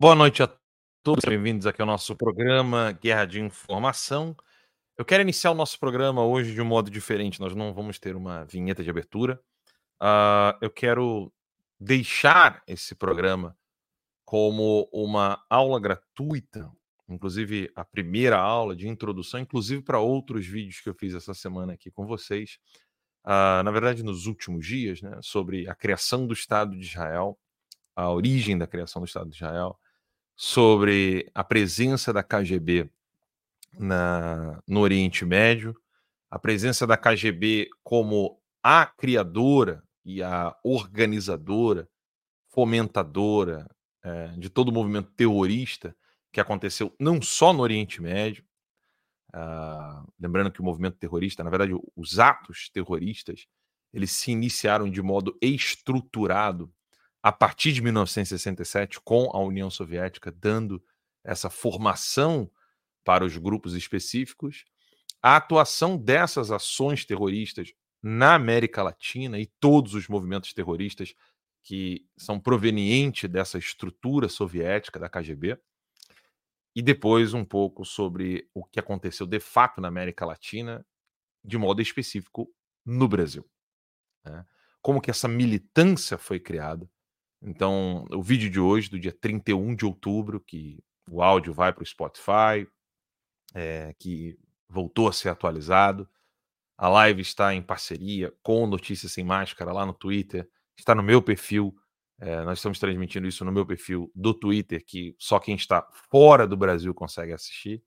Boa noite a todos, bem-vindos aqui ao nosso programa Guerra de Informação. Eu quero iniciar o nosso programa hoje de um modo diferente, nós não vamos ter uma vinheta de abertura. Uh, eu quero deixar esse programa como uma aula gratuita, inclusive a primeira aula de introdução, inclusive para outros vídeos que eu fiz essa semana aqui com vocês. Uh, na verdade, nos últimos dias, né, sobre a criação do Estado de Israel, a origem da criação do Estado de Israel, sobre a presença da KGB na, no Oriente Médio, a presença da KGB como a criadora e a organizadora, fomentadora é, de todo o movimento terrorista que aconteceu não só no Oriente Médio, uh, lembrando que o movimento terrorista, na verdade, os atos terroristas, eles se iniciaram de modo estruturado a partir de 1967 com a União Soviética dando essa formação para os grupos específicos, a atuação dessas ações terroristas na América Latina e todos os movimentos terroristas que são provenientes dessa estrutura soviética da KGB, e depois um pouco sobre o que aconteceu de fato na América Latina, de modo específico no Brasil. Né? Como que essa militância foi criada. Então, o vídeo de hoje, do dia 31 de outubro, que o áudio vai para o Spotify, é, que voltou a ser atualizado. A live está em parceria com Notícias Sem Máscara lá no Twitter, está no meu perfil. É, nós estamos transmitindo isso no meu perfil do Twitter, que só quem está fora do Brasil consegue assistir.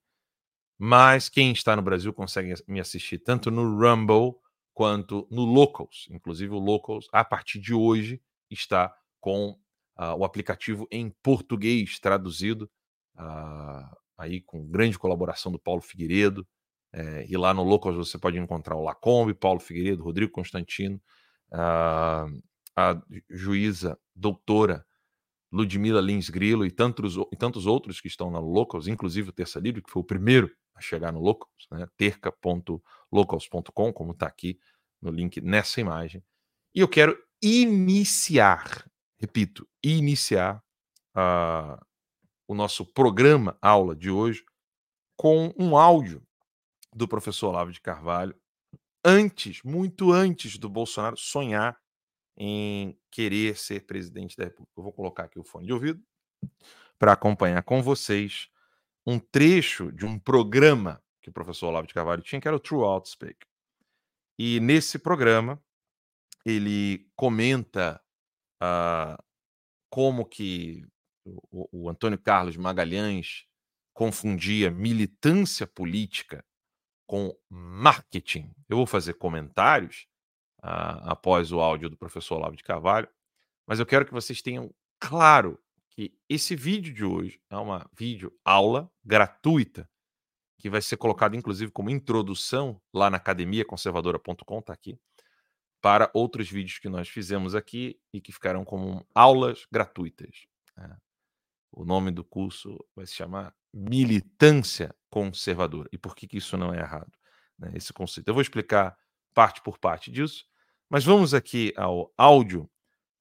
Mas quem está no Brasil consegue me assistir tanto no Rumble quanto no Locals. Inclusive, o Locals, a partir de hoje, está com uh, o aplicativo em português traduzido. Uh, aí com grande colaboração do Paulo Figueiredo. É, e lá no Locals você pode encontrar o Lacombe, Paulo Figueiredo, Rodrigo Constantino, a, a juíza doutora Ludmila Lins Grilo e tantos, e tantos outros que estão na Locals, inclusive o Terça Livre, que foi o primeiro a chegar no Locals, né? terca.locals.com, como está aqui no link nessa imagem. E eu quero iniciar, repito, iniciar uh, o nosso programa aula de hoje com um áudio do professor Olavo de Carvalho, antes, muito antes do Bolsonaro sonhar em querer ser presidente da República. Eu vou colocar aqui o fone de ouvido para acompanhar com vocês um trecho de um programa que o professor Olavo de Carvalho tinha, que era o True Outspeak. E nesse programa, ele comenta uh, como que o, o Antônio Carlos Magalhães confundia militância política com marketing. Eu vou fazer comentários uh, após o áudio do professor Olavo de Carvalho, mas eu quero que vocês tenham claro que esse vídeo de hoje é uma vídeo aula gratuita que vai ser colocado inclusive como introdução lá na academiaconservadora.com, tá aqui, para outros vídeos que nós fizemos aqui e que ficarão como aulas gratuitas. Né? O nome do curso vai se chamar Militância Conservadora. E por que, que isso não é errado? Né? Esse conceito. Eu vou explicar parte por parte disso, mas vamos aqui ao áudio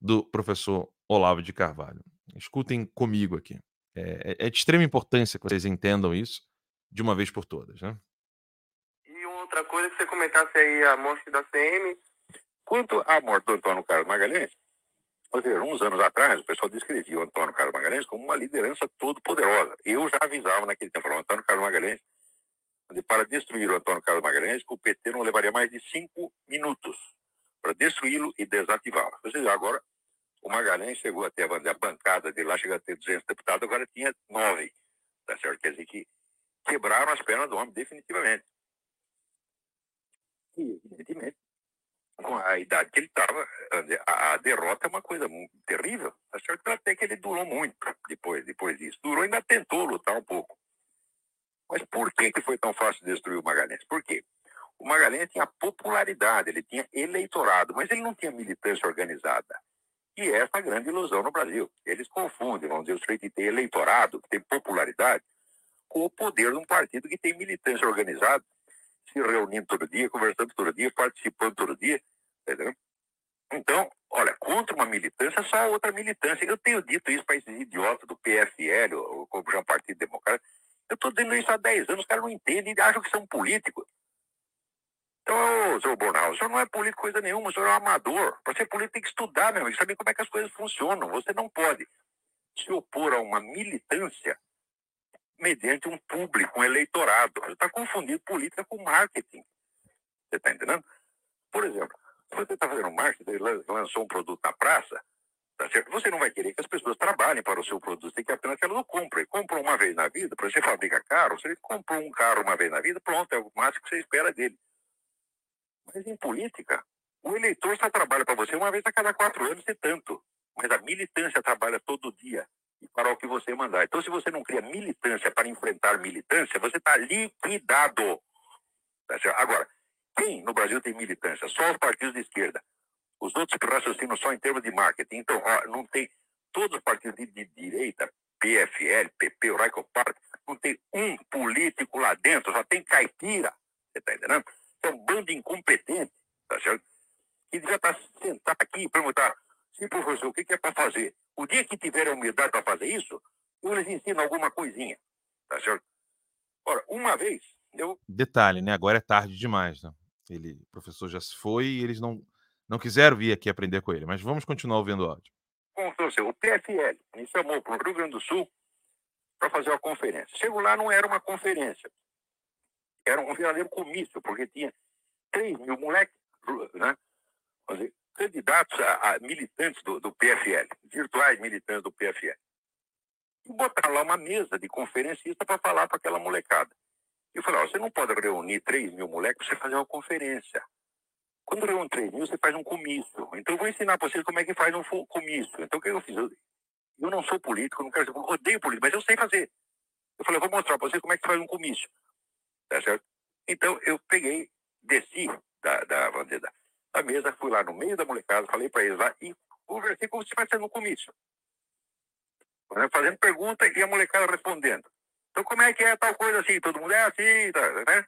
do professor Olavo de Carvalho. Escutem comigo aqui. É, é, é de extrema importância que vocês entendam isso de uma vez por todas. Né? E outra coisa que você comentasse aí a morte da CM. Quanto à morte do Antônio Carlos Magalhães, ou seja, uns anos atrás, o pessoal descrevia o Antônio Carlos Magalhães como uma liderança todo poderosa. Eu já avisava naquele tempo, o Antônio Carlos Magalhães, para destruir o Antônio Carlos Magalhães, o PT não levaria mais de cinco minutos para destruí-lo e desativá-lo. Ou seja, agora o Magalhães chegou até a bancada dele lá, chegou a ter 200 deputados, agora tinha nove. Tá certo? Quer dizer que quebraram as pernas do homem definitivamente. E, evidentemente, com a idade que ele estava, a, a, derrota é uma coisa terrível. Tá certo? Até que ele durou muito depois, depois disso. Durou ainda tentou lutar um pouco. Mas por que, que foi tão fácil destruir o Magalhães? Por quê? O Magalhães tinha popularidade, ele tinha eleitorado, mas ele não tinha militância organizada. E essa é a grande ilusão no Brasil. Eles confundem, vamos dizer, o sujeito que tem eleitorado, que tem popularidade, com o poder de um partido que tem militância organizada se reunindo todo dia, conversando todo dia, participando todo dia, entendeu? Então, Olha, contra uma militância, só outra militância. Eu tenho dito isso para esses idiotas do PFL, ou como já Partido Democrático. Eu estou dizendo isso há 10 anos, os caras não entendem, acham que são políticos. Então, senhor Bornal, o senhor não é político coisa nenhuma, o senhor é um amador. Para ser político tem que estudar, meu amigo, saber como é que as coisas funcionam. Você não pode se opor a uma militância mediante um público, um eleitorado. Você está confundindo política com marketing. Você está entendendo? Por exemplo, você está fazendo marketing, lançou um produto na praça, tá certo? Você não vai querer que as pessoas trabalhem para o seu produto, tem que apenas que elas o comprem. Compram uma vez na vida, para você fabricar carro, você comprou um carro uma vez na vida, pronto, é o máximo que você espera dele. Mas em política, o eleitor só trabalha para você uma vez a cada quatro anos e tanto. Mas a militância trabalha todo dia e para o que você mandar. Então, se você não cria militância para enfrentar militância, você está liquidado. Tá Agora, quem no Brasil tem militância? Só os partidos de esquerda. Os outros raciocinam só em termos de marketing. Então, não tem. Todos os partidos de, de direita, PFL, PP, o Raico Park, não tem um político lá dentro, só tem caipira. Você está entendendo? É um bando incompetente, tá certo? Que já está sentado aqui e perguntar, sim, professor, o que, que é para fazer? O dia que tiver a humildade para fazer isso, eu lhes ensino alguma coisinha, tá certo? Ora, uma vez, eu... Detalhe, né? Agora é tarde demais, né? Ele, o professor já se foi e eles não, não quiseram vir aqui aprender com ele, mas vamos continuar ouvindo o áudio. O PFL me chamou para o Rio Grande do Sul para fazer uma conferência. Chego lá, não era uma conferência. Era um verdadeiro comício, porque tinha 3 mil moleques, né? Dizer, candidatos a, a militantes do, do, PFL, virtuais militantes do PFL. E botaram lá uma mesa de conferencista para falar para aquela molecada. Eu falei, ó, você não pode reunir 3 mil moleques para você fazer uma conferência. Quando reúne 3 mil, você faz um comício. Então eu vou ensinar para vocês como é que faz um comício. Então o que eu fiz? Eu, eu não sou político, não quero ser, eu odeio político, mas eu sei fazer. Eu falei, eu vou mostrar para vocês como é que faz um comício. Tá certo? Então eu peguei, desci da, da, da, da mesa, fui lá no meio da molecada, falei para eles lá e conversei como se estivesse no comício. Fazendo pergunta e a molecada respondendo. Então, como é que é tal coisa assim? Todo mundo é assim, tá, né?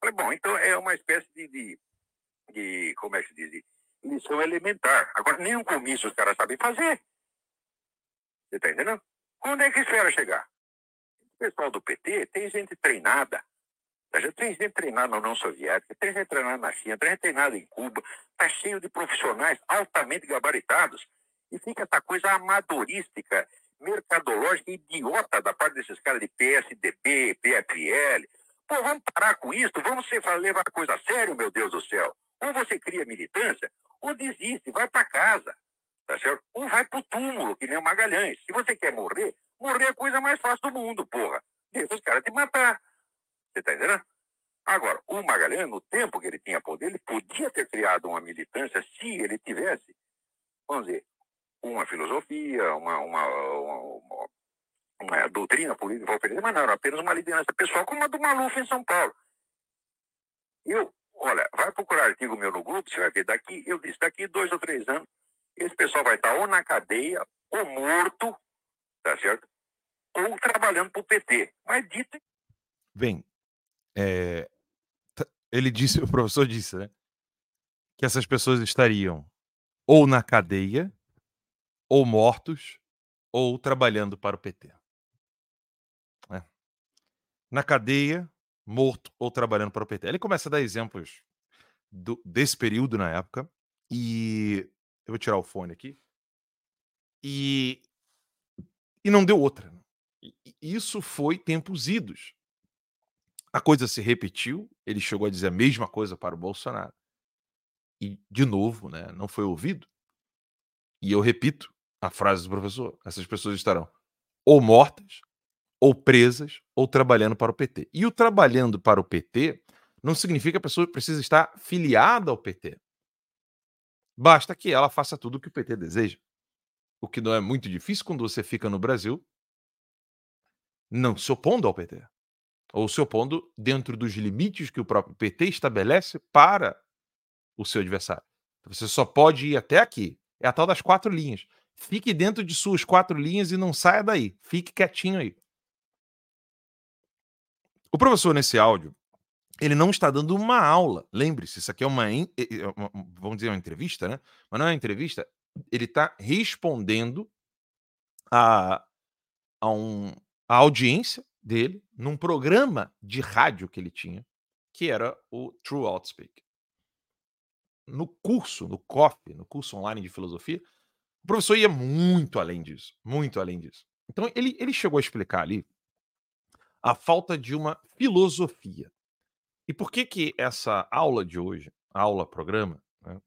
Falei, bom, então é uma espécie de, de, de como é que se diz, lição elementar. Agora, nenhum comício os caras sabem fazer. Você está entendendo? Quando é que espera chegar? O pessoal do PT tem gente treinada. Tem gente treinada na União Soviética, tem gente treinada na China, tem gente treinada em Cuba. Está cheio de profissionais altamente gabaritados. E fica essa coisa amadorística mercadológica idiota da parte desses caras de PSDB, PFL. Pô, vamos parar com isso, vamos levar a coisa a sério, meu Deus do céu. Ou você cria militância, ou desiste, vai para casa, tá certo? Ou vai pro túmulo, que nem o Magalhães. Se você quer morrer, morrer é a coisa mais fácil do mundo, porra. Deixa os caras te matar. Você tá entendendo? Agora, o Magalhães, no tempo que ele tinha poder, ele podia ter criado uma militância se ele tivesse, vamos dizer, uma filosofia, uma, uma, uma, uma doutrina política mas não, era apenas uma liderança pessoal, como a do Maluf em São Paulo. Eu, olha, vai procurar artigo meu no grupo, você vai ver daqui, eu disse, daqui dois ou três anos, esse pessoal vai estar ou na cadeia, ou morto, tá certo? Ou trabalhando para o PT. Mas dito. Bem, é, ele disse, o professor disse, né? Que essas pessoas estariam ou na cadeia ou mortos ou trabalhando para o PT. É. Na cadeia, morto ou trabalhando para o PT. Ele começa a dar exemplos do, desse período na época e eu vou tirar o fone aqui e e não deu outra. Né? Isso foi tempos idos. A coisa se repetiu, ele chegou a dizer a mesma coisa para o Bolsonaro. E, de novo, né, não foi ouvido. E eu repito, a frase do professor. Essas pessoas estarão ou mortas, ou presas, ou trabalhando para o PT. E o trabalhando para o PT não significa que a pessoa precisa estar filiada ao PT. Basta que ela faça tudo o que o PT deseja. O que não é muito difícil quando você fica no Brasil não se opondo ao PT. Ou se opondo dentro dos limites que o próprio PT estabelece para o seu adversário. Você só pode ir até aqui. É a tal das quatro linhas. Fique dentro de suas quatro linhas e não saia daí. Fique quietinho aí. O professor, nesse áudio, ele não está dando uma aula. Lembre-se, isso aqui é uma, vamos dizer, uma entrevista, né? Mas não é uma entrevista, ele está respondendo a, a, um, a audiência dele num programa de rádio que ele tinha, que era o True Outspeak. No curso, no COF, no curso online de filosofia, o professor ia muito além disso, muito além disso. Então ele, ele chegou a explicar ali a falta de uma filosofia. E por que que essa aula de hoje, aula programa, né,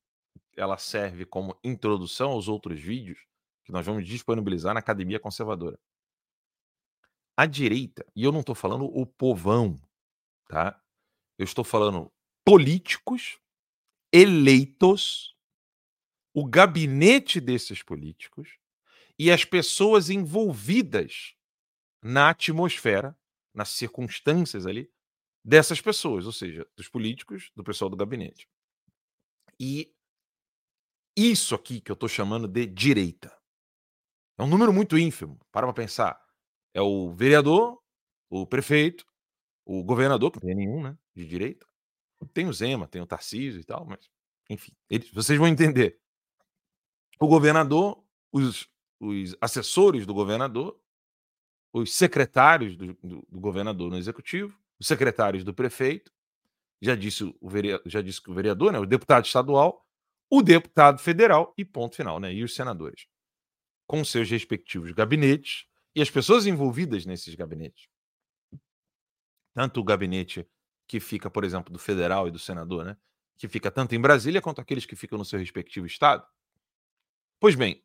ela serve como introdução aos outros vídeos que nós vamos disponibilizar na Academia Conservadora. A direita, e eu não estou falando o povão, tá? Eu estou falando políticos eleitos, o gabinete desses políticos e as pessoas envolvidas na atmosfera, nas circunstâncias ali dessas pessoas, ou seja, dos políticos, do pessoal do gabinete. E isso aqui que eu estou chamando de direita. É um número muito ínfimo. Para pensar. É o vereador, o prefeito, o governador, que não tem nenhum, né? De direita. Tem o Zema, tem o Tarcísio e tal, mas, enfim, eles, vocês vão entender. O governador, os, os assessores do governador, os secretários do, do, do, governador no executivo, os secretários do prefeito, já disse o vereador, já disse o vereador, né, o deputado estadual, o deputado federal e ponto final, né, e os senadores, com seus respectivos gabinetes e as pessoas envolvidas nesses gabinetes. Tanto o gabinete que fica, por exemplo, do federal e do senador, né, que fica tanto em Brasília quanto aqueles que ficam no seu respectivo estado. Pois bem,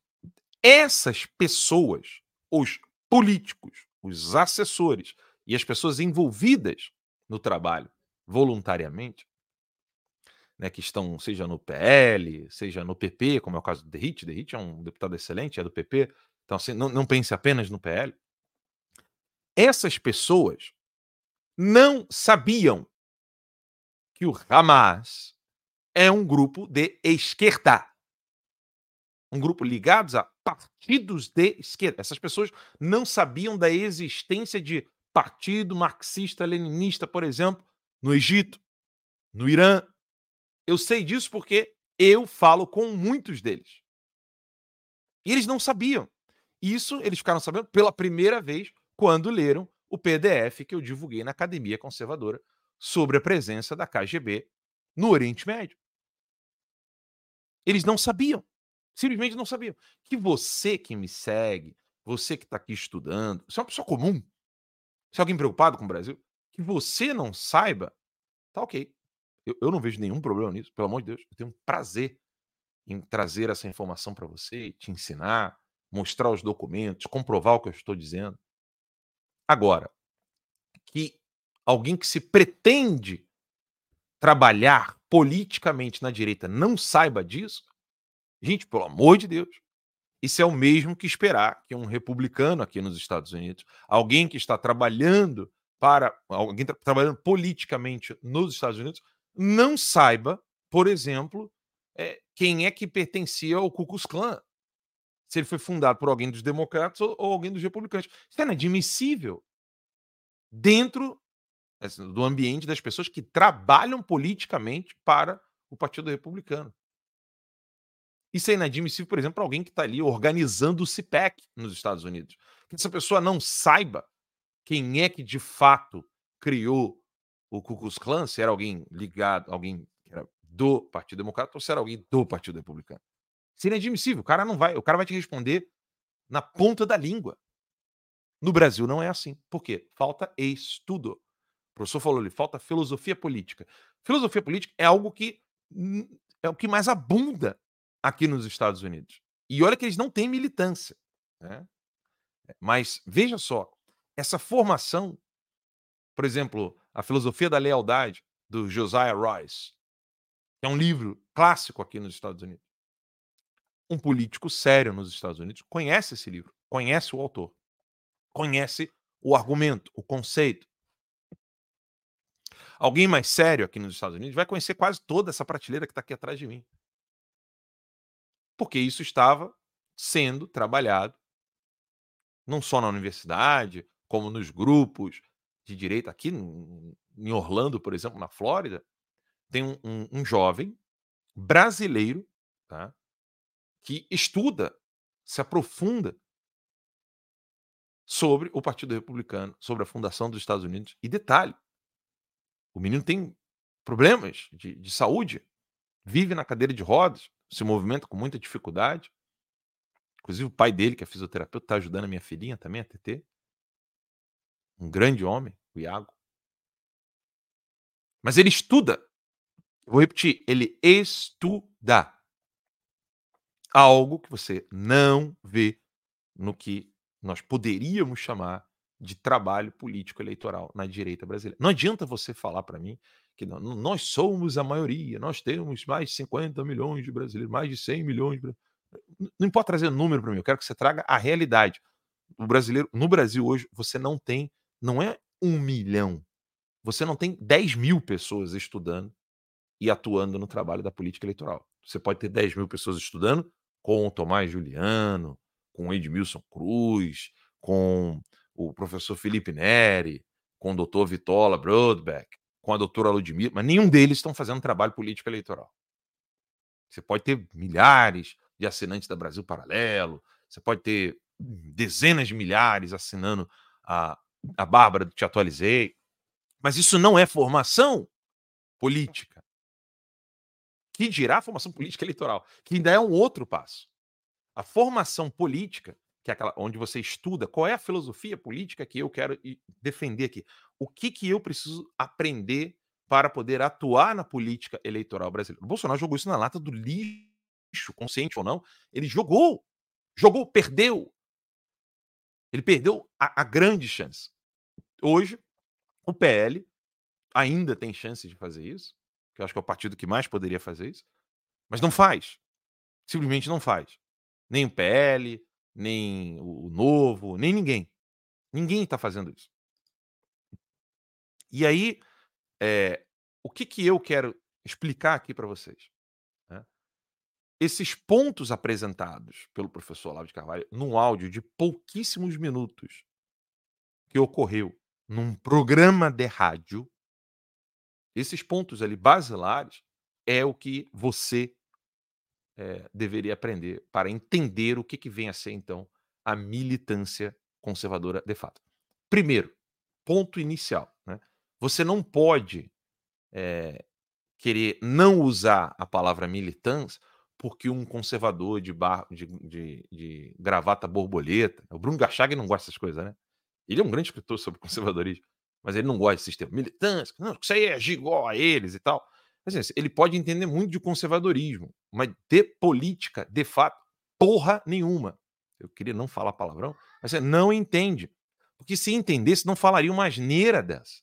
essas pessoas, os políticos, os assessores e as pessoas envolvidas no trabalho voluntariamente, né, que estão, seja no PL, seja no PP, como é o caso do Derrit, Derrit é um deputado excelente, é do PP, então assim, não, não pense apenas no PL. Essas pessoas não sabiam que o Hamas é um grupo de esquerda. Um grupo ligados a partidos de esquerda. Essas pessoas não sabiam da existência de partido marxista-leninista, por exemplo, no Egito, no Irã, eu sei disso porque eu falo com muitos deles. E eles não sabiam. Isso eles ficaram sabendo pela primeira vez quando leram o PDF que eu divulguei na Academia Conservadora sobre a presença da KGB no Oriente Médio. Eles não sabiam. Simplesmente não sabiam. Que você que me segue, você que está aqui estudando, você é uma pessoa comum, se é alguém preocupado com o Brasil, que você não saiba, tá ok. Eu, eu não vejo nenhum problema nisso, pelo amor de Deus. Eu tenho um prazer em trazer essa informação para você, te ensinar, mostrar os documentos, comprovar o que eu estou dizendo. Agora, que alguém que se pretende trabalhar politicamente na direita não saiba disso, gente, pelo amor de Deus, isso é o mesmo que esperar que um republicano aqui nos Estados Unidos, alguém que está trabalhando para alguém tra trabalhando politicamente nos Estados Unidos, não saiba, por exemplo, é, quem é que pertencia ao Ku Klux Klan. Se ele foi fundado por alguém dos democratas ou, ou alguém dos republicanos. Isso é inadmissível dentro assim, do ambiente das pessoas que trabalham politicamente para o Partido Republicano. Isso é inadmissível, por exemplo, para alguém que está ali organizando o CIPEC nos Estados Unidos. Que essa pessoa não saiba quem é que de fato criou o Ku Klux Klan, se era alguém ligado, alguém que era do Partido Democrata ou se era alguém do Partido Republicano. Isso é inadmissível. O cara não vai, o cara vai te responder na ponta da língua. No Brasil não é assim. Por quê? Falta estudo. O professor falou ali, falta filosofia política. Filosofia política é algo que é o que mais abunda aqui nos Estados Unidos. E olha que eles não têm militância. Né? Mas veja só, essa formação, por exemplo, a Filosofia da Lealdade, do Josiah Royce, que é um livro clássico aqui nos Estados Unidos. Um político sério nos Estados Unidos conhece esse livro, conhece o autor, conhece o argumento, o conceito. Alguém mais sério aqui nos Estados Unidos vai conhecer quase toda essa prateleira que está aqui atrás de mim. Porque isso estava sendo trabalhado não só na universidade, como nos grupos, de direita, aqui em Orlando, por exemplo, na Flórida, tem um, um, um jovem brasileiro, tá? que estuda, se aprofunda sobre o Partido Republicano, sobre a fundação dos Estados Unidos. E detalhe: o menino tem problemas de, de saúde, vive na cadeira de rodas, se movimenta com muita dificuldade. Inclusive, o pai dele, que é fisioterapeuta, está ajudando a minha filhinha também, a TT. Um grande homem, o Iago. Mas ele estuda. Vou repetir, ele estuda algo que você não vê no que nós poderíamos chamar de trabalho político eleitoral na direita brasileira. Não adianta você falar para mim que nós somos a maioria, nós temos mais de 50 milhões de brasileiros, mais de 100 milhões de Não importa trazer número para mim, eu quero que você traga a realidade. O brasileiro, no Brasil hoje, você não tem, não é um milhão, você não tem 10 mil pessoas estudando e atuando no trabalho da política eleitoral. Você pode ter 10 mil pessoas estudando com o Tomás Juliano, com o Edmilson Cruz, com o professor Felipe Neri, com o doutor Vitola Brodbeck, com a doutora Ludmilla, mas nenhum deles estão fazendo trabalho político eleitoral. Você pode ter milhares de assinantes da Brasil Paralelo, você pode ter dezenas de milhares assinando a, a Bárbara Te Atualizei, mas isso não é formação política. Que dirá formação política eleitoral, que ainda é um outro passo. A formação política, que é aquela onde você estuda qual é a filosofia política que eu quero defender aqui. O que, que eu preciso aprender para poder atuar na política eleitoral brasileira. O Bolsonaro jogou isso na lata do lixo, consciente ou não. Ele jogou, jogou, perdeu. Ele perdeu a, a grande chance. Hoje, o PL ainda tem chance de fazer isso, que eu acho que é o partido que mais poderia fazer isso, mas não faz. Simplesmente não faz. Nem o PL, nem o Novo, nem ninguém. Ninguém está fazendo isso. E aí, é, o que, que eu quero explicar aqui para vocês? Né? Esses pontos apresentados pelo professor Olavo de Carvalho num áudio de pouquíssimos minutos que ocorreu num programa de rádio, esses pontos ali basilares é o que você é, deveria aprender para entender o que, que vem a ser, então, a militância conservadora de fato. Primeiro, ponto inicial. Né? Você não pode é, querer não usar a palavra militância porque um conservador de, bar, de, de, de gravata borboleta, o Bruno Garchag não gosta dessas coisas, né? Ele é um grande escritor sobre conservadorismo, mas ele não gosta desse sistema. Militância, não, isso aí é igual a eles e tal. Mas, assim, ele pode entender muito de conservadorismo, mas de política, de fato, porra nenhuma. Eu queria não falar palavrão, mas você não entende. Porque se entendesse, não falaria uma asneira dessa.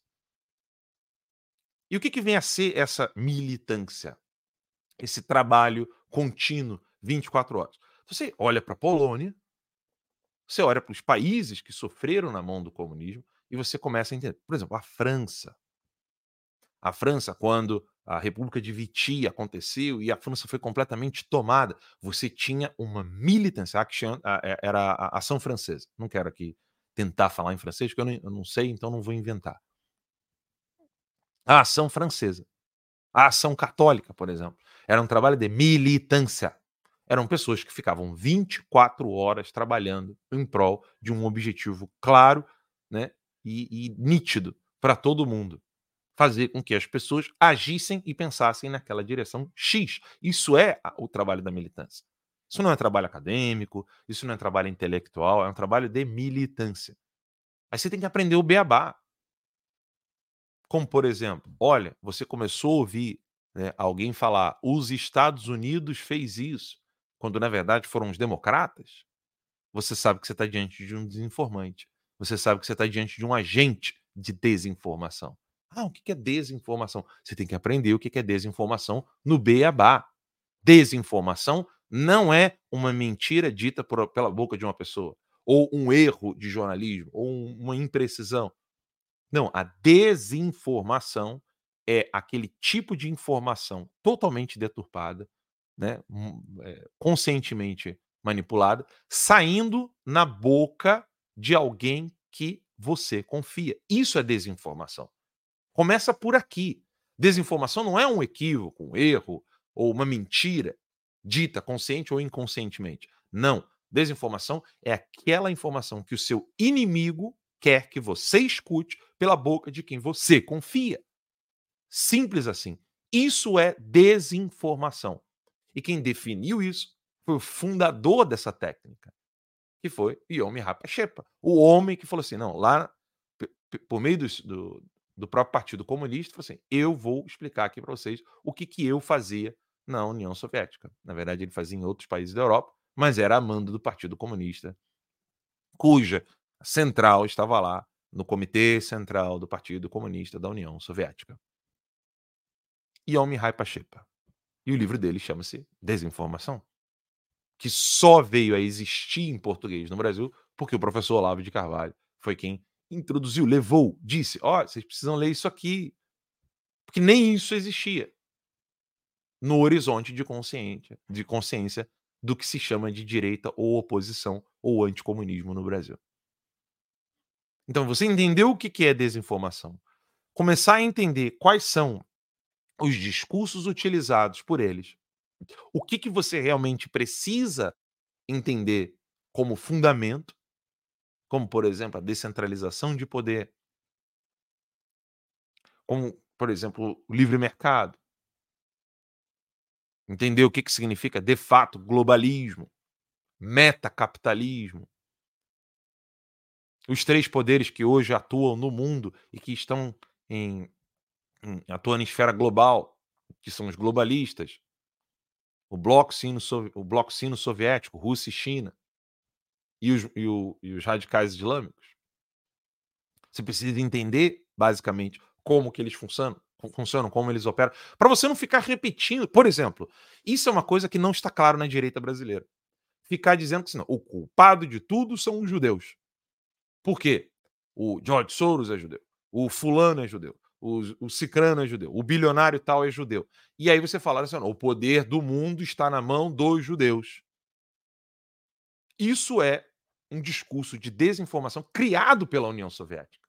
E o que, que vem a ser essa militância? Esse trabalho contínuo, 24 horas. Você olha para a Polônia, você olha para os países que sofreram na mão do comunismo e você começa a entender. Por exemplo, a França. A França, quando a República de Vichy aconteceu e a França foi completamente tomada, você tinha uma militância, action, é, era a ação francesa. Não quero aqui tentar falar em francês, porque eu não, eu não sei, então não vou inventar. A ação francesa. A ação católica, por exemplo. Era um trabalho de militância eram pessoas que ficavam 24 horas trabalhando em prol de um objetivo claro né, e, e nítido para todo mundo. Fazer com que as pessoas agissem e pensassem naquela direção X. Isso é o trabalho da militância. Isso não é trabalho acadêmico, isso não é trabalho intelectual, é um trabalho de militância. Aí você tem que aprender o beabá. Como, por exemplo, olha, você começou a ouvir né, alguém falar: os Estados Unidos fez isso quando na verdade foram os democratas, você sabe que você está diante de um desinformante. Você sabe que você está diante de um agente de desinformação. Ah, o que é desinformação? Você tem que aprender o que é desinformação no beabá. Desinformação não é uma mentira dita por, pela boca de uma pessoa, ou um erro de jornalismo, ou uma imprecisão. Não, a desinformação é aquele tipo de informação totalmente deturpada, né, é, conscientemente manipulada, saindo na boca de alguém que você confia. Isso é desinformação. Começa por aqui. Desinformação não é um equívoco, um erro ou uma mentira. dita consciente ou inconscientemente. Não. Desinformação é aquela informação que o seu inimigo quer que você escute pela boca de quem você confia. Simples assim. Isso é desinformação. E quem definiu isso foi o fundador dessa técnica, que foi Yomi Rapacheppa, o homem que falou assim: não, lá por meio do, do, do próprio Partido Comunista, falou assim: eu vou explicar aqui para vocês o que, que eu fazia na União Soviética. Na verdade, ele fazia em outros países da Europa, mas era a mando do Partido Comunista, cuja central estava lá no Comitê Central do Partido Comunista da União Soviética. Yomi Pachepa. E o livro dele chama-se Desinformação, que só veio a existir em português no Brasil porque o professor Olavo de Carvalho foi quem introduziu, levou, disse: Ó, oh, vocês precisam ler isso aqui. Porque nem isso existia no horizonte de consciência, de consciência do que se chama de direita ou oposição ou anticomunismo no Brasil. Então, você entendeu o que é desinformação? Começar a entender quais são os discursos utilizados por eles. O que, que você realmente precisa entender como fundamento, como, por exemplo, a descentralização de poder, como, por exemplo, o livre mercado. Entender o que, que significa, de fato, globalismo, metacapitalismo. Os três poderes que hoje atuam no mundo e que estão em Hum, atuando em esfera global, que são os globalistas, o bloco sino, o bloco sino soviético, Rússia e China, e os, e, o, e os radicais islâmicos. Você precisa entender, basicamente, como que eles funcionam, funcionam, como eles operam, para você não ficar repetindo. Por exemplo, isso é uma coisa que não está claro na direita brasileira. Ficar dizendo que assim, o culpado de tudo são os judeus. Por quê? O George Soros é judeu, o fulano é judeu, o, o cicrano é judeu, o bilionário tal é judeu. E aí você fala assim: o poder do mundo está na mão dos judeus. Isso é um discurso de desinformação criado pela União Soviética.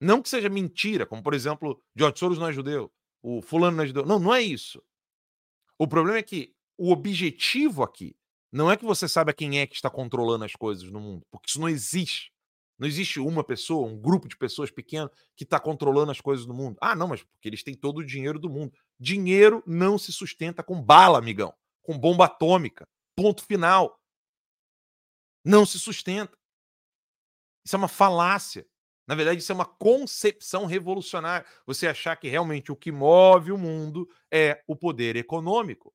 Não que seja mentira, como por exemplo, George Soros não é judeu, o fulano não é judeu. Não, não é isso. O problema é que o objetivo aqui não é que você saiba quem é que está controlando as coisas no mundo, porque isso não existe. Não existe uma pessoa, um grupo de pessoas pequeno que está controlando as coisas do mundo. Ah, não, mas porque eles têm todo o dinheiro do mundo. Dinheiro não se sustenta com bala, amigão, com bomba atômica. Ponto final. Não se sustenta. Isso é uma falácia. Na verdade, isso é uma concepção revolucionária. Você achar que realmente o que move o mundo é o poder econômico.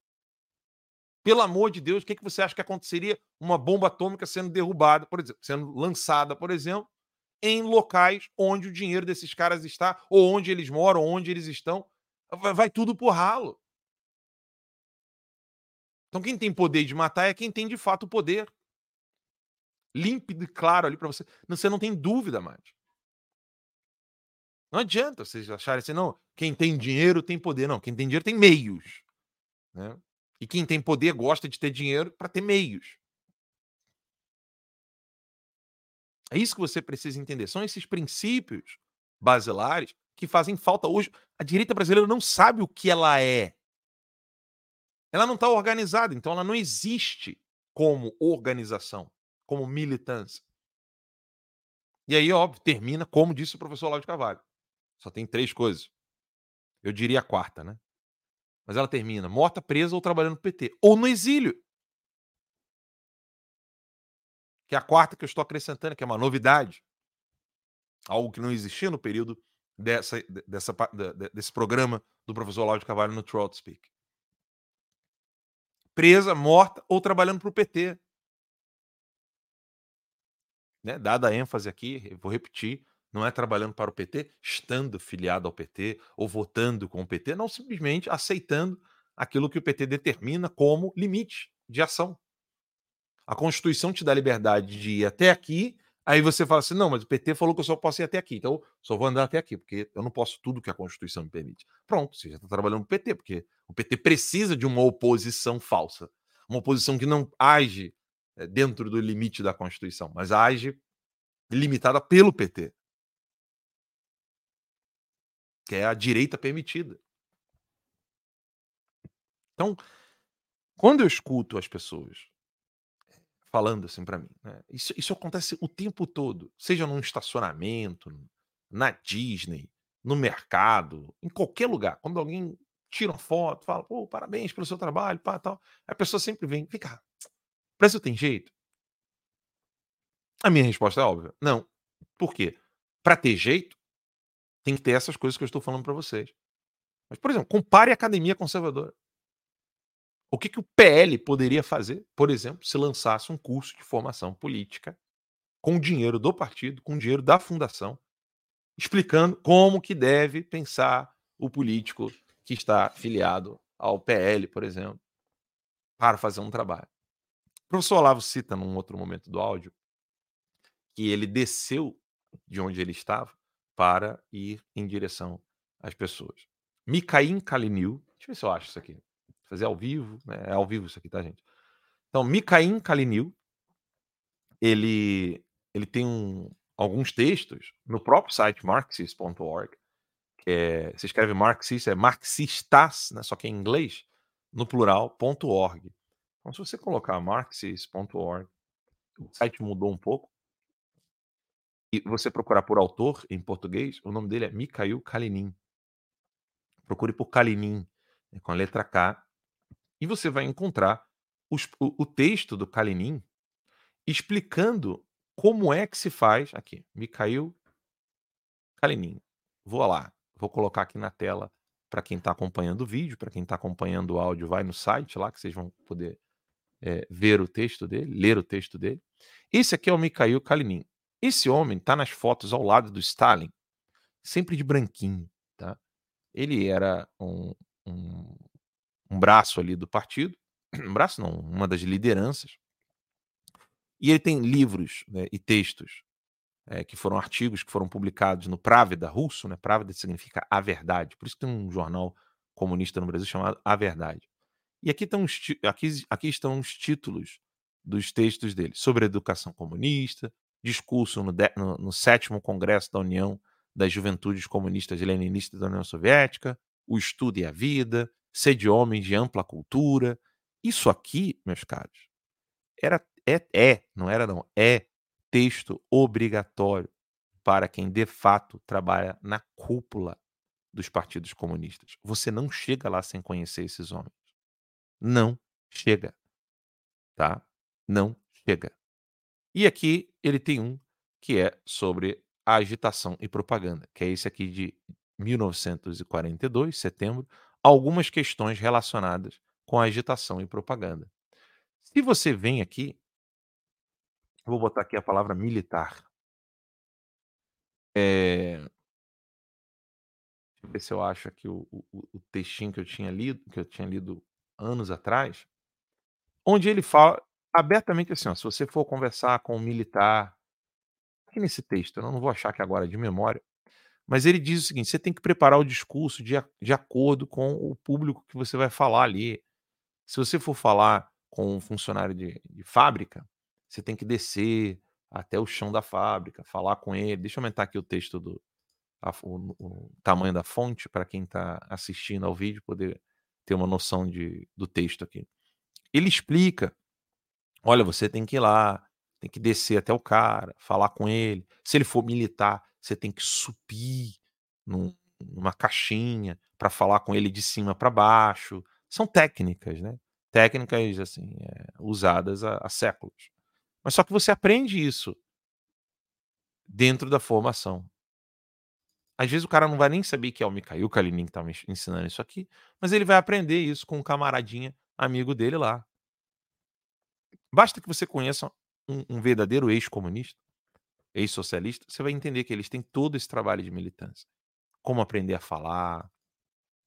Pelo amor de Deus, o que, que você acha que aconteceria uma bomba atômica sendo derrubada, por exemplo, sendo lançada, por exemplo, em locais onde o dinheiro desses caras está, ou onde eles moram, onde eles estão? Vai, tudo por ralo. Então, quem tem poder de matar é quem tem de fato o poder. Límpido e claro ali para você. Você não tem dúvida mais. Não adianta vocês acharem assim, não, quem tem dinheiro tem poder. Não, quem tem dinheiro tem meios. Né? E quem tem poder gosta de ter dinheiro para ter meios. É isso que você precisa entender. São esses princípios basilares que fazem falta hoje. A direita brasileira não sabe o que ela é. Ela não está organizada, então ela não existe como organização, como militância. E aí, óbvio, termina como disse o professor Olavo de Carvalho. Só tem três coisas. Eu diria a quarta, né? Mas ela termina morta, presa ou trabalhando no PT. Ou no exílio. Que é a quarta que eu estou acrescentando, que é uma novidade. Algo que não existia no período dessa, dessa, desse programa do professor Olavo de Carvalho no Trout Speak. Presa, morta ou trabalhando para o PT. Né? Dada a ênfase aqui, vou repetir, não é trabalhando para o PT, estando filiado ao PT ou votando com o PT, não simplesmente aceitando aquilo que o PT determina como limite de ação. A Constituição te dá liberdade de ir até aqui, aí você fala assim: não, mas o PT falou que eu só posso ir até aqui, então só vou andar até aqui, porque eu não posso tudo que a Constituição me permite. Pronto, você já está trabalhando no PT, porque o PT precisa de uma oposição falsa, uma oposição que não age eh, dentro do limite da Constituição, mas age limitada pelo PT que é a direita permitida. Então, Quando eu escuto as pessoas falando assim para mim, né, isso, isso acontece o tempo todo, seja num estacionamento, na Disney, no mercado, em qualquer lugar. Quando alguém tira uma foto, fala, pô, parabéns pelo seu trabalho, pá, tal. A pessoa sempre vem, vem cá, Brasil tem jeito? A minha resposta é óbvia, não. Por quê? Para ter jeito, tem que ter essas coisas que eu estou falando para vocês. Mas, por exemplo, compare a academia conservadora. O que, que o PL poderia fazer, por exemplo, se lançasse um curso de formação política com dinheiro do partido, com dinheiro da fundação, explicando como que deve pensar o político que está filiado ao PL, por exemplo, para fazer um trabalho. O professor Olavo cita num outro momento do áudio que ele desceu de onde ele estava para ir em direção às pessoas. Mikhail Kalinil, deixa eu ver se eu acho isso aqui. Fazer ao vivo, né? é ao vivo isso aqui, tá, gente? Então, Mikhail Kalinil, ele, ele tem um, alguns textos no próprio site marxist.org, que é, se escreve marxist, é marxistas, né, só que em inglês, no plural, .org. Então, se você colocar marxist.org, o site mudou um pouco, e você procurar por autor em português, o nome dele é Mikhail Kalinin. Procure por Kalinin, né, com a letra K, e você vai encontrar os, o, o texto do Kalinin explicando como é que se faz? Aqui, Mikhail Kalinin. Vou lá, vou colocar aqui na tela para quem está acompanhando o vídeo, para quem está acompanhando o áudio, vai no site lá que vocês vão poder é, ver o texto dele, ler o texto dele. Esse aqui é o Mikhail Kalinin. Esse homem está nas fotos ao lado do Stalin, sempre de branquinho, tá? Ele era um, um, um braço ali do partido, um braço não, uma das lideranças, e ele tem livros né, e textos é, que foram artigos que foram publicados no Pravda russo, né? Pravda significa a verdade, por isso tem um jornal comunista no Brasil chamado A Verdade. E aqui estão os, aqui, aqui estão os títulos dos textos dele sobre a educação comunista, discurso no, de, no, no sétimo Congresso da União das Juventudes Comunistas Leninistas da União Soviética, o estudo e a vida, ser de homens de ampla cultura. Isso aqui, meus caros, era é, é, não era não, é texto obrigatório para quem de fato trabalha na cúpula dos partidos comunistas. Você não chega lá sem conhecer esses homens. Não chega. Tá? Não chega. E aqui ele tem um que é sobre a agitação e propaganda, que é esse aqui de 1942, setembro, algumas questões relacionadas com agitação e propaganda. Se você vem aqui Vou botar aqui a palavra militar. É... Deixa eu ver se eu acho aqui o, o, o textinho que eu tinha lido, que eu tinha lido anos atrás, onde ele fala abertamente assim, ó, se você for conversar com um militar, aqui nesse texto, eu não vou achar que agora de memória, mas ele diz o seguinte: você tem que preparar o discurso de, de acordo com o público que você vai falar ali. Se você for falar com um funcionário de, de fábrica, você tem que descer até o chão da fábrica, falar com ele. Deixa eu aumentar aqui o texto do a, o, o, tamanho da fonte para quem está assistindo ao vídeo poder ter uma noção de, do texto aqui. Ele explica: olha, você tem que ir lá, tem que descer até o cara, falar com ele. Se ele for militar, você tem que subir num, numa caixinha para falar com ele de cima para baixo. São técnicas, né? Técnicas assim é, usadas há, há séculos. Mas só que você aprende isso dentro da formação. Às vezes o cara não vai nem saber que é o Mikhail Kalinin que está me ensinando isso aqui, mas ele vai aprender isso com um camaradinha amigo dele lá. Basta que você conheça um, um verdadeiro ex-comunista, ex-socialista, você vai entender que eles têm todo esse trabalho de militância. Como aprender a falar,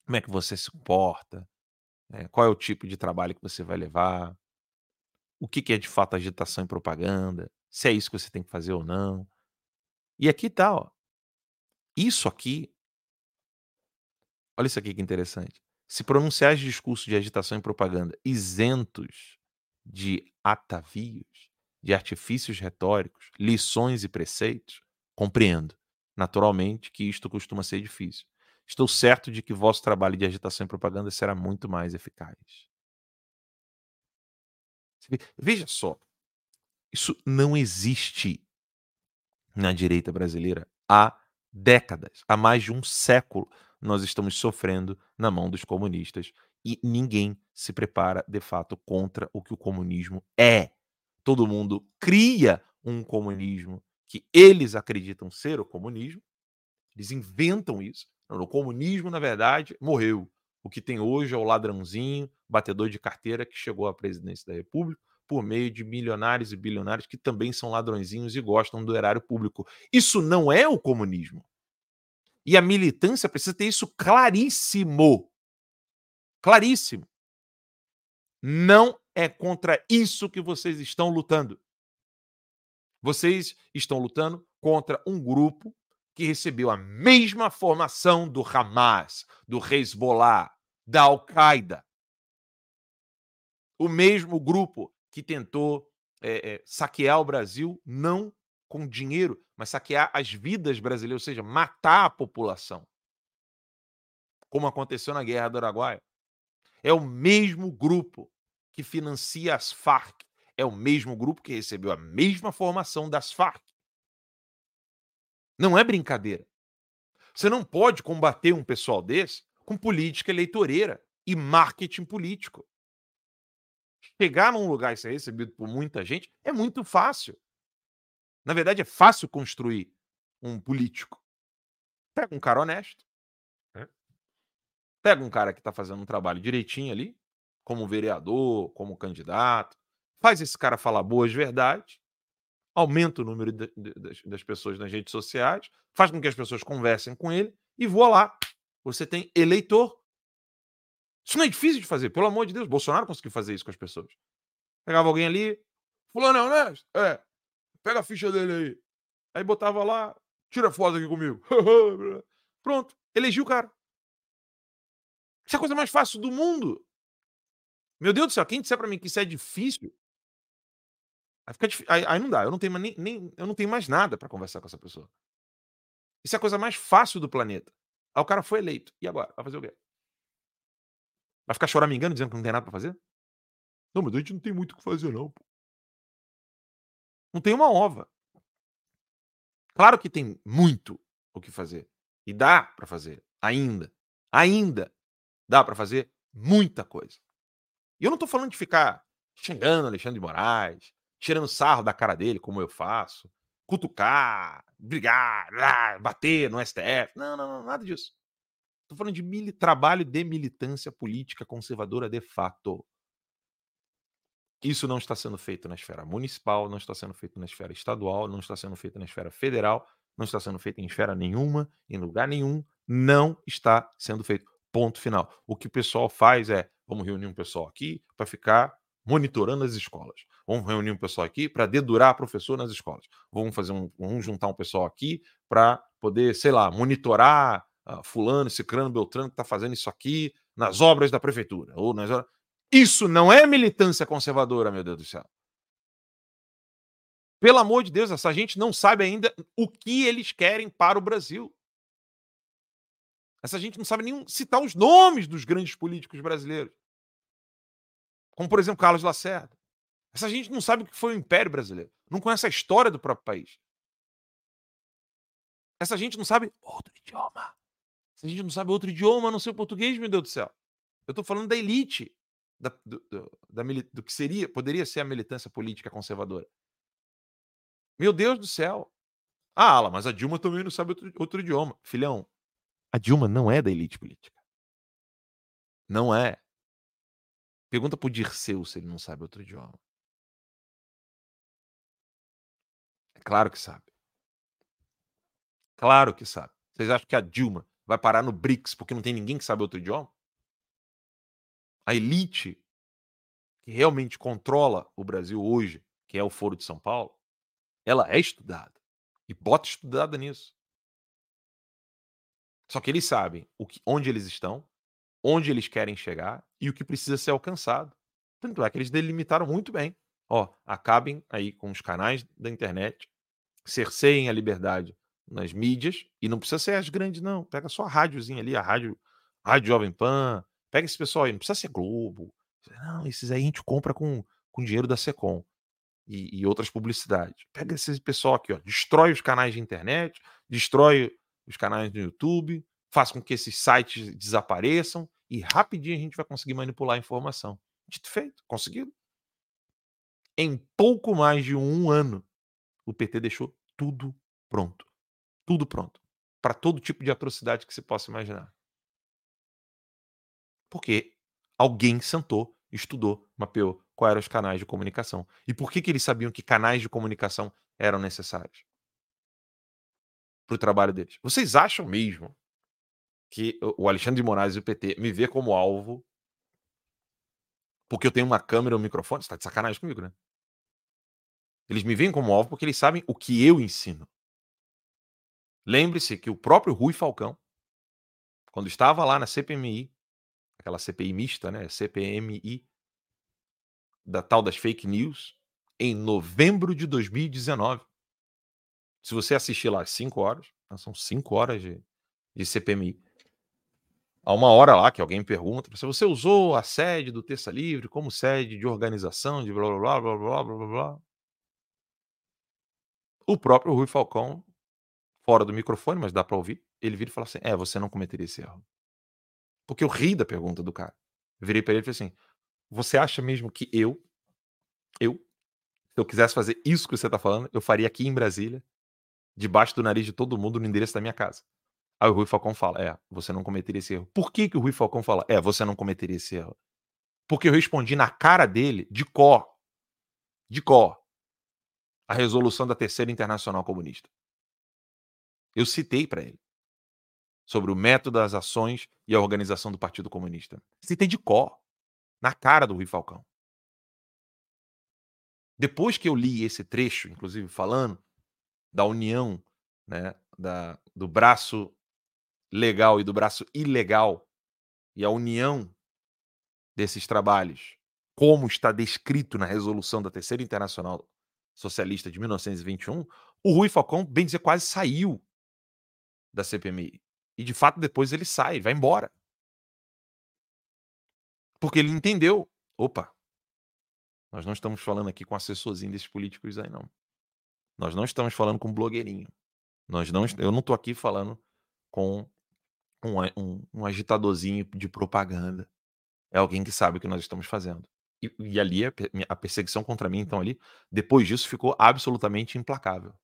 como é que você se comporta, é, qual é o tipo de trabalho que você vai levar, o que, que é de fato agitação e propaganda, se é isso que você tem que fazer ou não. E aqui tá, ó. Isso aqui. Olha isso aqui que interessante. Se pronunciar discursos de agitação e propaganda isentos de atavios, de artifícios retóricos, lições e preceitos, compreendo, naturalmente, que isto costuma ser difícil. Estou certo de que vosso trabalho de agitação e propaganda será muito mais eficaz. Veja só, isso não existe na direita brasileira há décadas, há mais de um século. Nós estamos sofrendo na mão dos comunistas e ninguém se prepara de fato contra o que o comunismo é. Todo mundo cria um comunismo que eles acreditam ser o comunismo, eles inventam isso. O comunismo, na verdade, morreu. O que tem hoje é o ladrãozinho, batedor de carteira que chegou à presidência da República por meio de milionários e bilionários que também são ladrõezinhos e gostam do erário público. Isso não é o comunismo. E a militância precisa ter isso claríssimo. Claríssimo. Não é contra isso que vocês estão lutando. Vocês estão lutando contra um grupo que recebeu a mesma formação do Hamas, do Hezbollah, da Al-Qaeda. O mesmo grupo que tentou é, é, saquear o Brasil, não com dinheiro, mas saquear as vidas brasileiras, ou seja, matar a população. Como aconteceu na Guerra do Araguaia. É o mesmo grupo que financia as Farc. É o mesmo grupo que recebeu a mesma formação das Farc. Não é brincadeira. Você não pode combater um pessoal desse com política eleitoreira e marketing político. Chegar num lugar e ser recebido por muita gente é muito fácil. Na verdade, é fácil construir um político. Pega um cara honesto. Né? Pega um cara que está fazendo um trabalho direitinho ali, como vereador, como candidato. Faz esse cara falar boas verdades. Aumenta o número de, de, das pessoas nas redes sociais. Faz com que as pessoas conversem com ele. E voa lá. Você tem eleitor. Isso não é difícil de fazer, pelo amor de Deus. Bolsonaro conseguiu fazer isso com as pessoas. Pegava alguém ali, fulano é honesto? É. Pega a ficha dele aí. Aí botava lá, tira foto aqui comigo. Pronto, elegiu o cara. Isso é a coisa mais fácil do mundo. Meu Deus do céu, quem disser pra mim que isso é difícil, aí, fica aí, aí não dá. Eu não tenho mais, nem, nem, eu não tenho mais nada para conversar com essa pessoa. Isso é a coisa mais fácil do planeta. Aí o cara foi eleito. E agora? Vai fazer o quê? Vai ficar choramingando dizendo que não tem nada pra fazer? Não, mas a gente não tem muito o que fazer, não. Pô. Não tem uma ova. Claro que tem muito o que fazer. E dá para fazer. Ainda. Ainda dá para fazer muita coisa. E eu não tô falando de ficar xingando Alexandre de Moraes, tirando sarro da cara dele, como eu faço, cutucar, brigar, bater no STF. Não, não, não, nada disso. Estou falando de trabalho de militância política conservadora de fato. Isso não está sendo feito na esfera municipal, não está sendo feito na esfera estadual, não está sendo feito na esfera federal, não está sendo feito em esfera nenhuma, em lugar nenhum, não está sendo feito. Ponto final. O que o pessoal faz é: vamos reunir um pessoal aqui para ficar monitorando as escolas. Vamos reunir um pessoal aqui para dedurar professor nas escolas. Vamos fazer um, vamos juntar um pessoal aqui para poder, sei lá, monitorar uh, fulano, ciclano, beltrano que está fazendo isso aqui nas obras da prefeitura. ou nas... Isso não é militância conservadora, meu Deus do céu. Pelo amor de Deus, essa gente não sabe ainda o que eles querem para o Brasil. Essa gente não sabe nem citar os nomes dos grandes políticos brasileiros. Como, por exemplo, Carlos Lacerda. Essa gente não sabe o que foi o Império Brasileiro. Não conhece a história do próprio país. Essa gente não sabe outro idioma. Se a gente não sabe outro idioma, não sei o português, meu Deus do céu. Eu estou falando da elite, da, do, do, da, do que seria, poderia ser a militância política conservadora. Meu Deus do céu. Ah, Ala, mas a Dilma também não sabe outro, outro idioma. Filhão, a Dilma não é da elite política. Não é. Pergunta pro Dirceu se ele não sabe outro idioma. É claro que sabe. Claro que sabe. Vocês acham que a Dilma vai parar no BRICS porque não tem ninguém que sabe outro idioma? A elite que realmente controla o Brasil hoje, que é o Foro de São Paulo, ela é estudada. E bota estudada nisso. Só que eles sabem o que, onde eles estão, onde eles querem chegar e o que precisa ser alcançado. Tanto é que eles delimitaram muito bem. Ó, acabem aí com os canais da internet, cerceiem a liberdade nas mídias, e não precisa ser as grandes, não. Pega só a rádiozinha ali, a rádio, a rádio Jovem Pan. Pega esse pessoal aí, não precisa ser Globo. Não, esses aí a gente compra com, com dinheiro da Secom e, e outras publicidades. Pega esse pessoal aqui, ó, destrói os canais de internet, destrói os canais do YouTube, faz com que esses sites desapareçam e rapidinho a gente vai conseguir manipular a informação. Dito feito, conseguido. Em pouco mais de um ano, o PT deixou tudo pronto. Tudo pronto. Para todo tipo de atrocidade que se possa imaginar. Porque alguém sentou, estudou, mapeou quais eram os canais de comunicação. E por que, que eles sabiam que canais de comunicação eram necessários? Para o trabalho deles. Vocês acham mesmo que o Alexandre de Moraes e o PT me vê como alvo porque eu tenho uma câmera ou um microfone? Você tá de sacanagem comigo, né? Eles me veem como alvo porque eles sabem o que eu ensino. Lembre-se que o próprio Rui Falcão, quando estava lá na CPMI, aquela CPI mista, né? CPMI, da tal das fake news, em novembro de 2019. Se você assistir lá às 5 horas, né, são 5 horas de, de CPMI. Há uma hora lá que alguém pergunta se você usou a sede do Terça Livre como sede de organização de blá blá blá blá blá blá blá. O próprio Rui Falcão, fora do microfone, mas dá para ouvir, ele vira e fala assim: É, você não cometeria esse erro. Porque eu ri da pergunta do cara. Virei para ele e falei assim: Você acha mesmo que eu, eu, se eu quisesse fazer isso que você está falando, eu faria aqui em Brasília, debaixo do nariz de todo mundo, no endereço da minha casa? Aí o Rui Falcão fala: É, você não cometeria esse erro. Por que, que o Rui Falcão fala: É, você não cometeria esse erro? Porque eu respondi na cara dele, de cor. De cor. A resolução da Terceira Internacional Comunista. Eu citei para ele sobre o método das ações e a organização do Partido Comunista. Citei de cor. Na cara do Rui Falcão. Depois que eu li esse trecho, inclusive falando da união né, da, do braço legal e do braço ilegal e a união desses trabalhos, como está descrito na resolução da Terceira Internacional Socialista de 1921, o Rui Falcão, bem dizer, quase saiu da CPMI. E de fato depois ele sai, vai embora. Porque ele entendeu, opa, nós não estamos falando aqui com assessorzinho desses políticos aí não. Nós não estamos falando com blogueirinho. Nós não, eu não estou aqui falando com um, um, um, agitadorzinho de propaganda. É alguém que sabe o que nós estamos fazendo. E, e ali a, a, perseguição contra mim, então, ali, depois disso, ficou absolutamente implacável.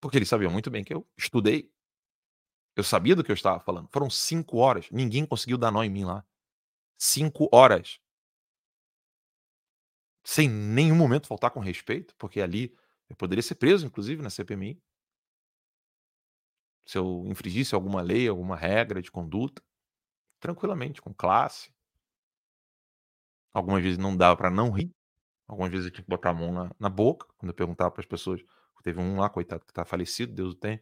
Porque eles sabiam muito bem que eu estudei. Eu sabia do que eu estava falando. Foram cinco horas. Ninguém conseguiu dar nó em mim lá. Cinco horas. Sem nenhum momento faltar com respeito, porque ali eu poderia ser preso, inclusive, na CPMI se eu infringisse alguma lei, alguma regra de conduta, tranquilamente, com classe. Algumas vezes não dava para não rir. Algumas vezes eu tinha que botar a mão na, na boca, quando eu perguntava para as pessoas. Teve um lá, coitado, que está falecido, Deus o tem.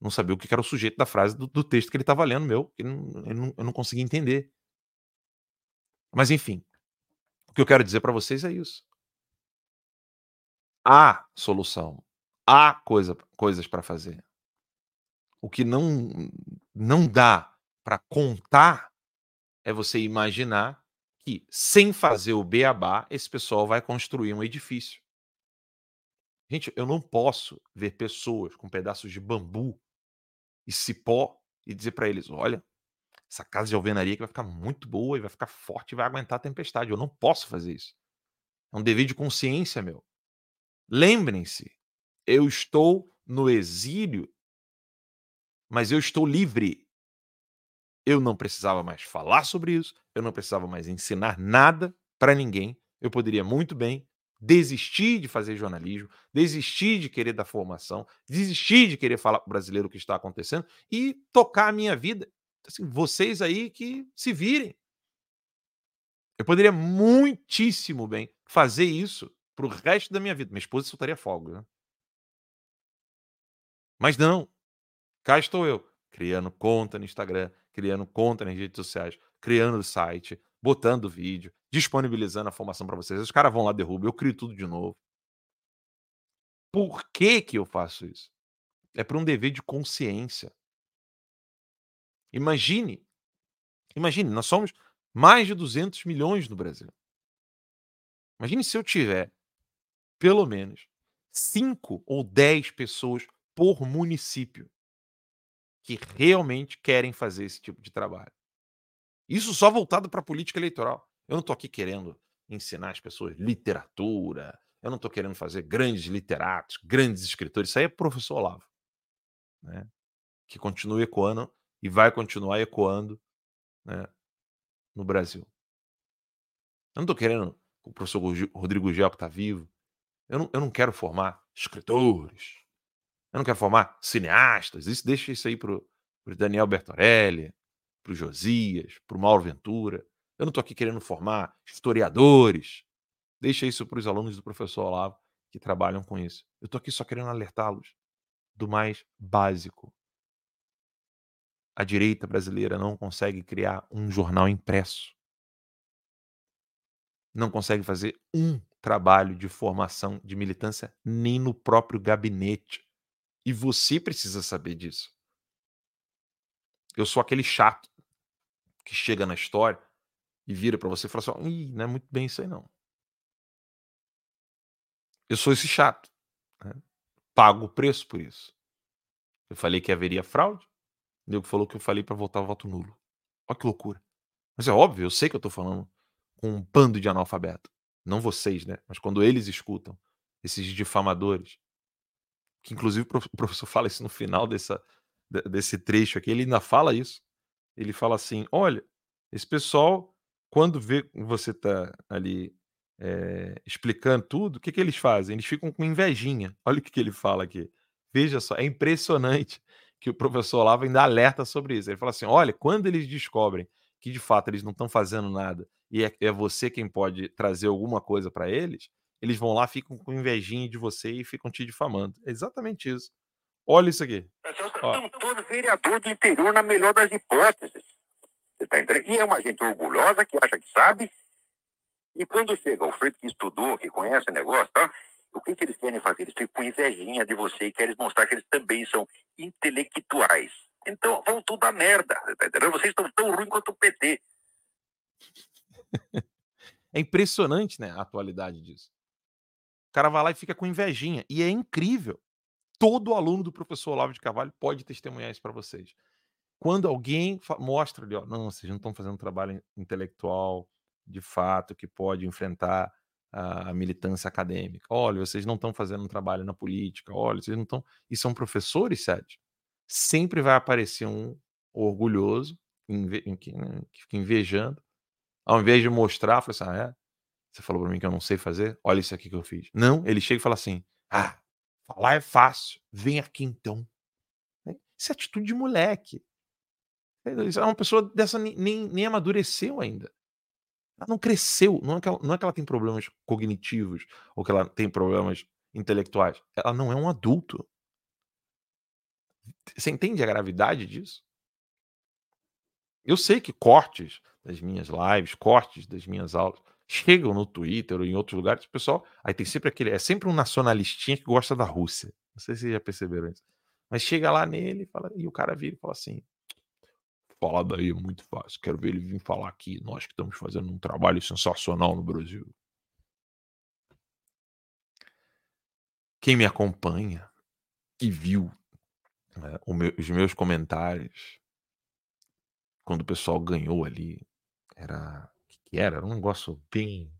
Não sabia o que era o sujeito da frase do, do texto que ele estava lendo, meu. Ele não, ele não, eu não conseguia entender. Mas enfim, que eu quero dizer para vocês é isso. Há solução. Há coisa, coisas para fazer. O que não, não dá para contar é você imaginar que, sem fazer o beabá, esse pessoal vai construir um edifício. Gente, eu não posso ver pessoas com pedaços de bambu e cipó e dizer para eles: olha, essa casa de alvenaria que vai ficar muito boa e vai ficar forte e vai aguentar a tempestade. Eu não posso fazer isso. É um dever de consciência meu. Lembrem-se, eu estou no exílio mas eu estou livre. Eu não precisava mais falar sobre isso, eu não precisava mais ensinar nada para ninguém. Eu poderia muito bem desistir de fazer jornalismo, desistir de querer dar formação, desistir de querer falar para o brasileiro o que está acontecendo e tocar a minha vida. Assim, vocês aí que se virem. Eu poderia muitíssimo bem fazer isso para o resto da minha vida. Minha esposa soltaria fogo, né? Mas não, Cá estou eu, criando conta no Instagram, criando conta nas redes sociais, criando site, botando vídeo, disponibilizando a formação para vocês. Os caras vão lá, derrubam, eu crio tudo de novo. Por que, que eu faço isso? É para um dever de consciência. Imagine, imagine, nós somos mais de 200 milhões no Brasil. Imagine se eu tiver pelo menos 5 ou 10 pessoas por município que realmente querem fazer esse tipo de trabalho. Isso só voltado para a política eleitoral. Eu não estou aqui querendo ensinar as pessoas literatura, eu não estou querendo fazer grandes literatos, grandes escritores. Isso aí é professor Olavo, né? que continua ecoando e vai continuar ecoando né, no Brasil. Eu não estou querendo o professor Rodrigo Gel que está vivo. Eu não, eu não quero formar escritores. Eu não quero formar cineastas. Isso deixa isso aí para o Daniel Bertorelli, para o Josias, para o Mauro Ventura. Eu não estou aqui querendo formar historiadores. Deixa isso para os alunos do professor Olavo que trabalham com isso. Eu estou aqui só querendo alertá-los do mais básico. A direita brasileira não consegue criar um jornal impresso. Não consegue fazer um trabalho de formação de militância nem no próprio gabinete. E você precisa saber disso. Eu sou aquele chato que chega na história e vira para você e fala assim: Ih, não é muito bem isso aí, não. Eu sou esse chato. Né? Pago o preço por isso. Eu falei que haveria fraude. O nego falou que eu falei para votar voto nulo. Olha que loucura. Mas é óbvio, eu sei que eu tô falando com um bando de analfabeto. Não vocês, né? Mas quando eles escutam, esses difamadores, que inclusive o professor fala isso no final dessa, desse trecho aqui, ele ainda fala isso. Ele fala assim: olha, esse pessoal, quando vê você tá ali é, explicando tudo, o que, que eles fazem? Eles ficam com invejinha. Olha o que, que ele fala aqui. Veja só, é impressionante que o professor Olavo ainda alerta sobre isso. Ele fala assim: olha, quando eles descobrem que de fato eles não estão fazendo nada e é, é, você quem pode trazer alguma coisa para eles, eles vão lá, ficam com invejinha de você e ficam te difamando. É exatamente isso. Olha isso aqui. Estão todos vereador do interior na melhor das hipóteses. Você tá entendendo? E é uma gente orgulhosa que acha que sabe. E quando chega o Freire que estudou, que conhece o negócio, tá? O que, que eles querem fazer? Eles ficam com invejinha de você e querem mostrar que eles também são intelectuais. Então, vão tudo a merda. Tá? Vocês estão tão ruins quanto o PT. É impressionante, né, a atualidade disso. O cara vai lá e fica com invejinha. E é incrível. Todo aluno do professor Olavo de Carvalho pode testemunhar isso para vocês. Quando alguém mostra ali, ó, não, vocês não estão fazendo um trabalho intelectual de fato que pode enfrentar a, militância acadêmica. Olha, vocês não estão fazendo um trabalho na política. Olha, vocês não estão. E são professores, Sérgio. Sempre vai aparecer um orgulhoso, né, que fica invejando, ao invés de mostrar, fala assim: ah, é? Você falou para mim que eu não sei fazer? Olha isso aqui que eu fiz. Não, ele chega e fala assim: ah, falar é fácil, vem aqui então. Né, isso é atitude de moleque. É uma pessoa dessa nem, nem amadureceu ainda. Ela não cresceu. Não é, que ela, não é que ela tem problemas cognitivos ou que ela tem problemas intelectuais. Ela não é um adulto. Você entende a gravidade disso? Eu sei que cortes das minhas lives, cortes das minhas aulas, chegam no Twitter ou em outros lugares, o pessoal. Aí tem sempre aquele. É sempre um nacionalistinha que gosta da Rússia. Não sei se vocês já perceberam isso. Mas chega lá nele fala, e o cara vira e fala assim: falar daí é muito fácil. Quero ver ele vir falar aqui. Nós que estamos fazendo um trabalho sensacional no Brasil. Quem me acompanha e viu né, meu, os meus comentários quando o pessoal ganhou ali, era. Que era? Era um negócio bem.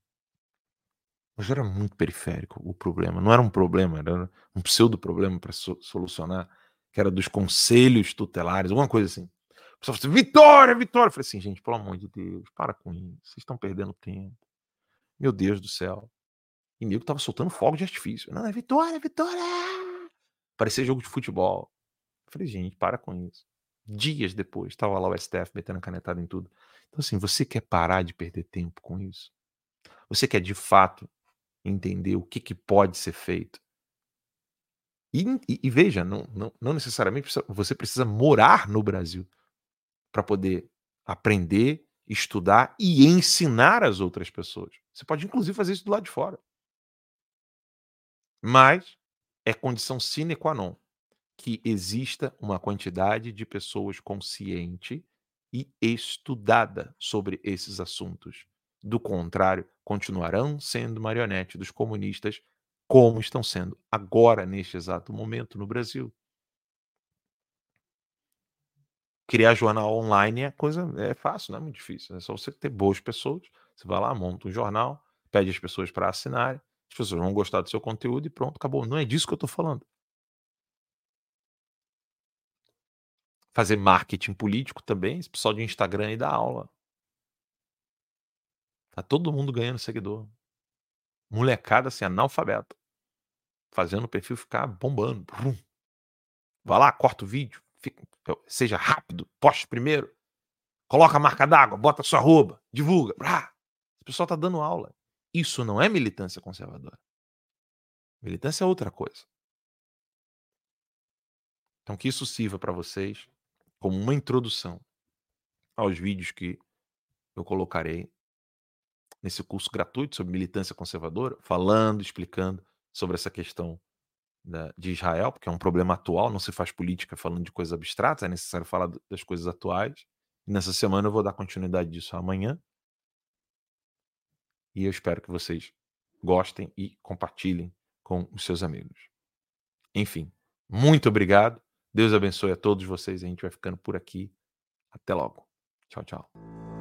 Mas era muito periférico o problema. Não era um problema, era um pseudo problema para so solucionar, que era dos conselhos tutelares, alguma coisa assim. O pessoal falou assim, vitória, vitória. Eu falei assim, gente, pelo amor de Deus, para com isso. Vocês estão perdendo tempo. Meu Deus do céu. E nego tava soltando fogo de artifício. Não, é vitória, vitória! Parecia jogo de futebol. Eu falei, gente, para com isso. Dias depois, estava lá o STF metendo canetada em tudo. Então, assim, você quer parar de perder tempo com isso? Você quer de fato entender o que, que pode ser feito? E, e, e veja, não, não, não necessariamente você precisa morar no Brasil para poder aprender, estudar e ensinar as outras pessoas. Você pode, inclusive, fazer isso do lado de fora. Mas é condição sine qua non que exista uma quantidade de pessoas consciente e estudada sobre esses assuntos Do contrário, continuarão sendo marionete dos comunistas, como estão sendo agora, neste exato momento, no Brasil. Criar jornal online é coisa é fácil, não é muito difícil. É só você ter boas pessoas. Você vai lá, monta um jornal, pede as pessoas para assinarem, as pessoas vão gostar do seu conteúdo e pronto, acabou. Não é disso que eu estou falando. Fazer marketing político também, esse pessoal de Instagram e dá aula. Tá todo mundo ganhando seguidor. Molecada assim, analfabeta. Fazendo o perfil ficar bombando. Vai lá, corta o vídeo, seja rápido, poste primeiro. Coloca a marca d'água, bota sua roupa, divulga. O pessoal tá dando aula. Isso não é militância conservadora. Militância é outra coisa. Então que isso sirva para vocês como uma introdução aos vídeos que eu colocarei nesse curso gratuito sobre militância conservadora, falando, explicando sobre essa questão da, de Israel, porque é um problema atual, não se faz política falando de coisas abstratas, é necessário falar das coisas atuais. E nessa semana eu vou dar continuidade disso amanhã. E eu espero que vocês gostem e compartilhem com os seus amigos. Enfim, muito obrigado. Deus abençoe a todos vocês. A gente vai ficando por aqui. Até logo. Tchau, tchau.